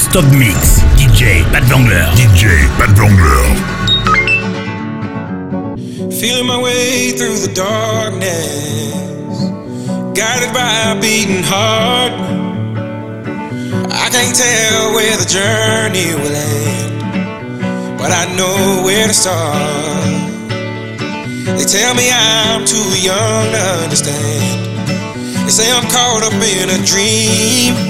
non-stop mix. DJ Pat Vangler. DJ Pat Vangler. Feeling my way through the darkness, guided by a beating heart. I can't tell where the journey will end, but I know where to start. They tell me I'm too young to understand. They say I'm caught up in a dream.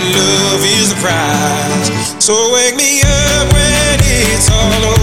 and love is the prize. So wake me up when it's all over.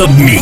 of me.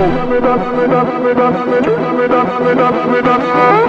Thank you.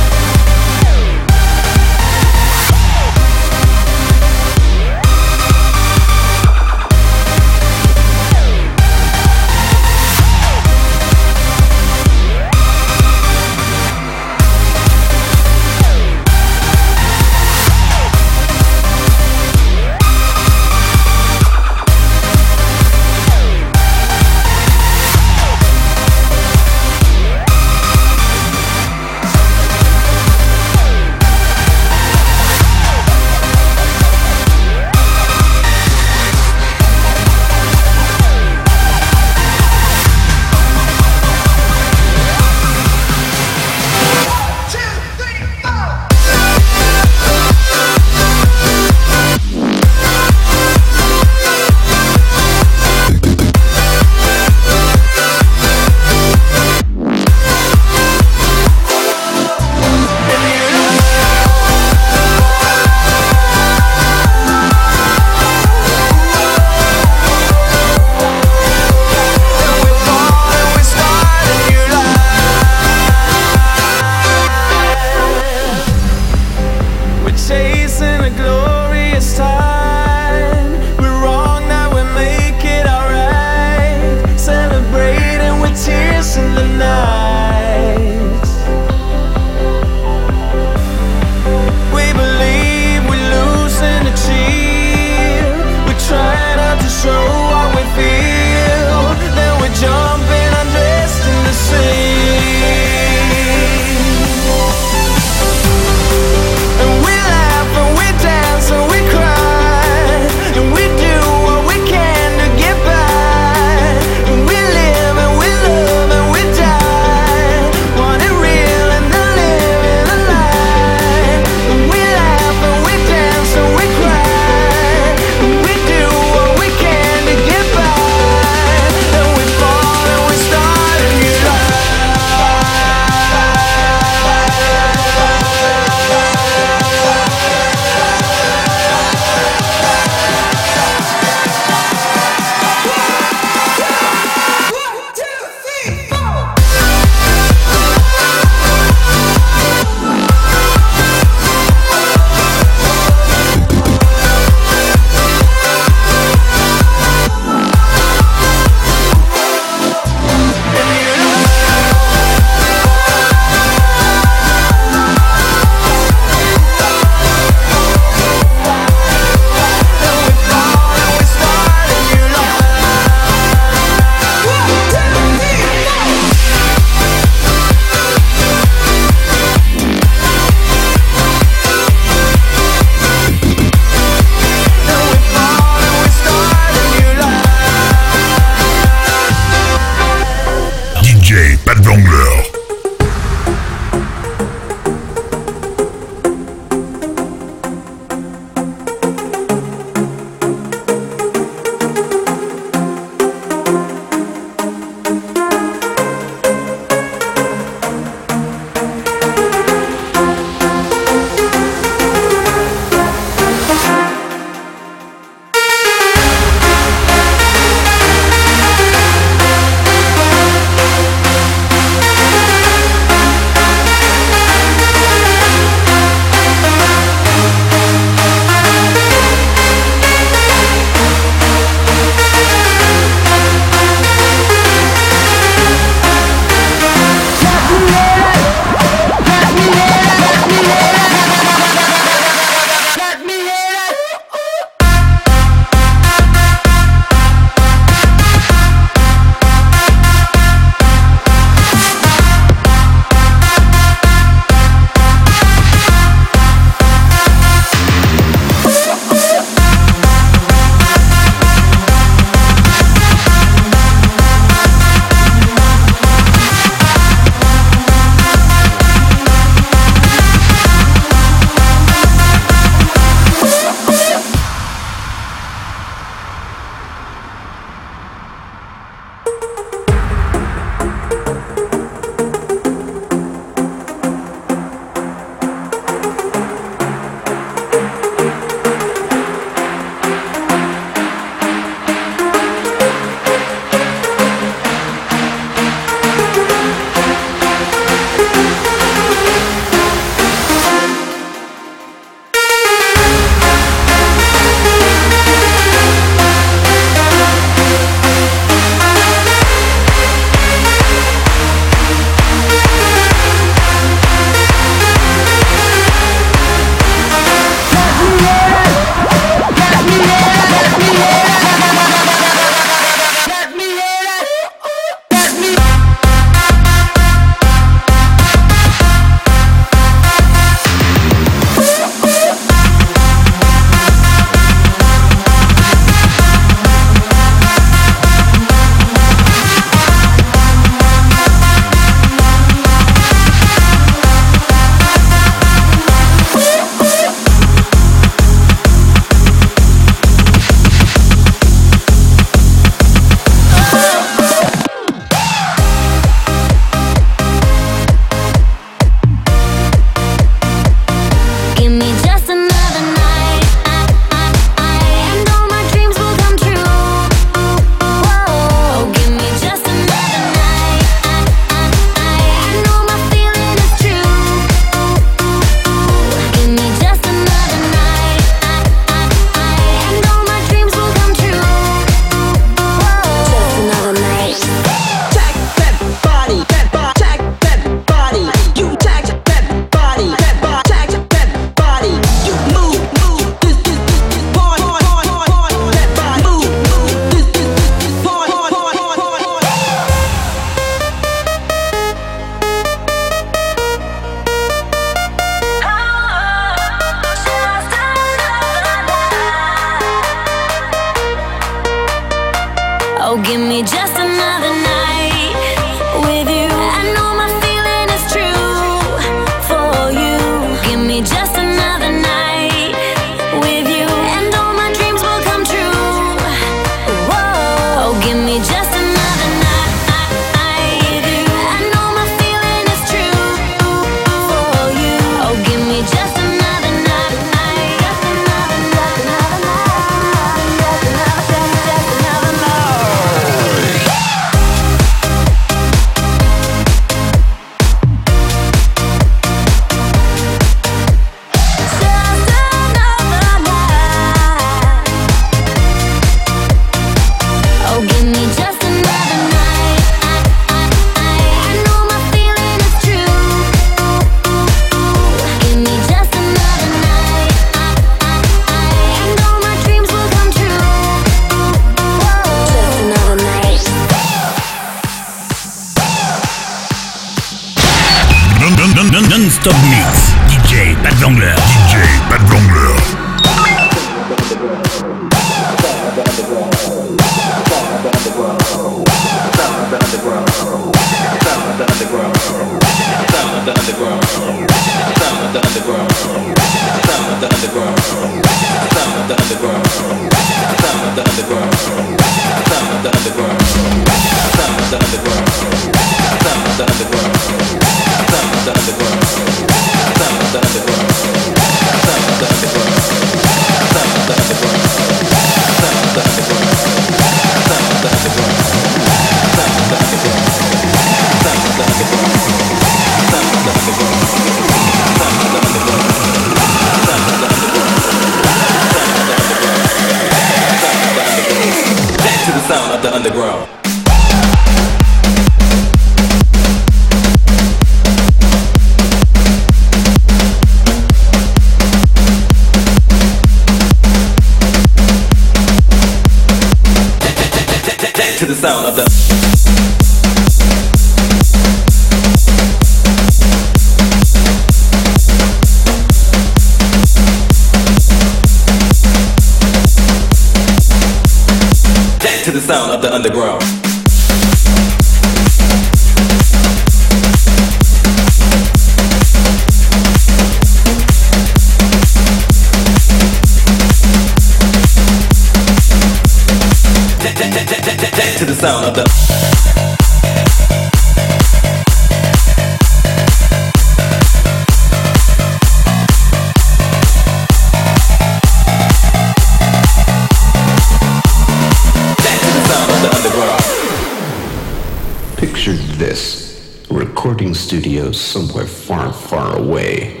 somewhere far, far away.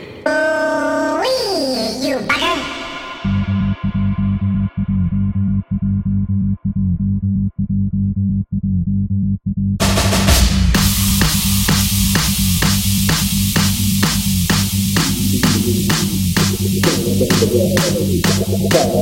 Sound of the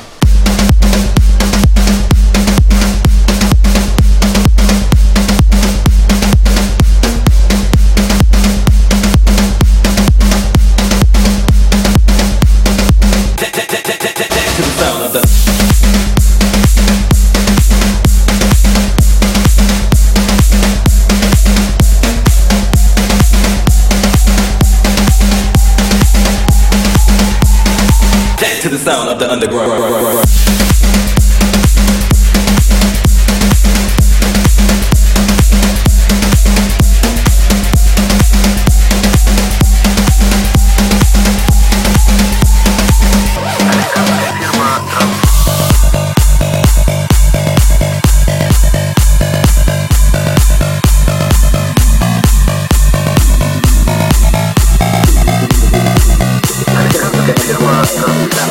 sound of the underground. Gracias.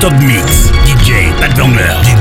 Non-stop mix. DJ Pat Vangler.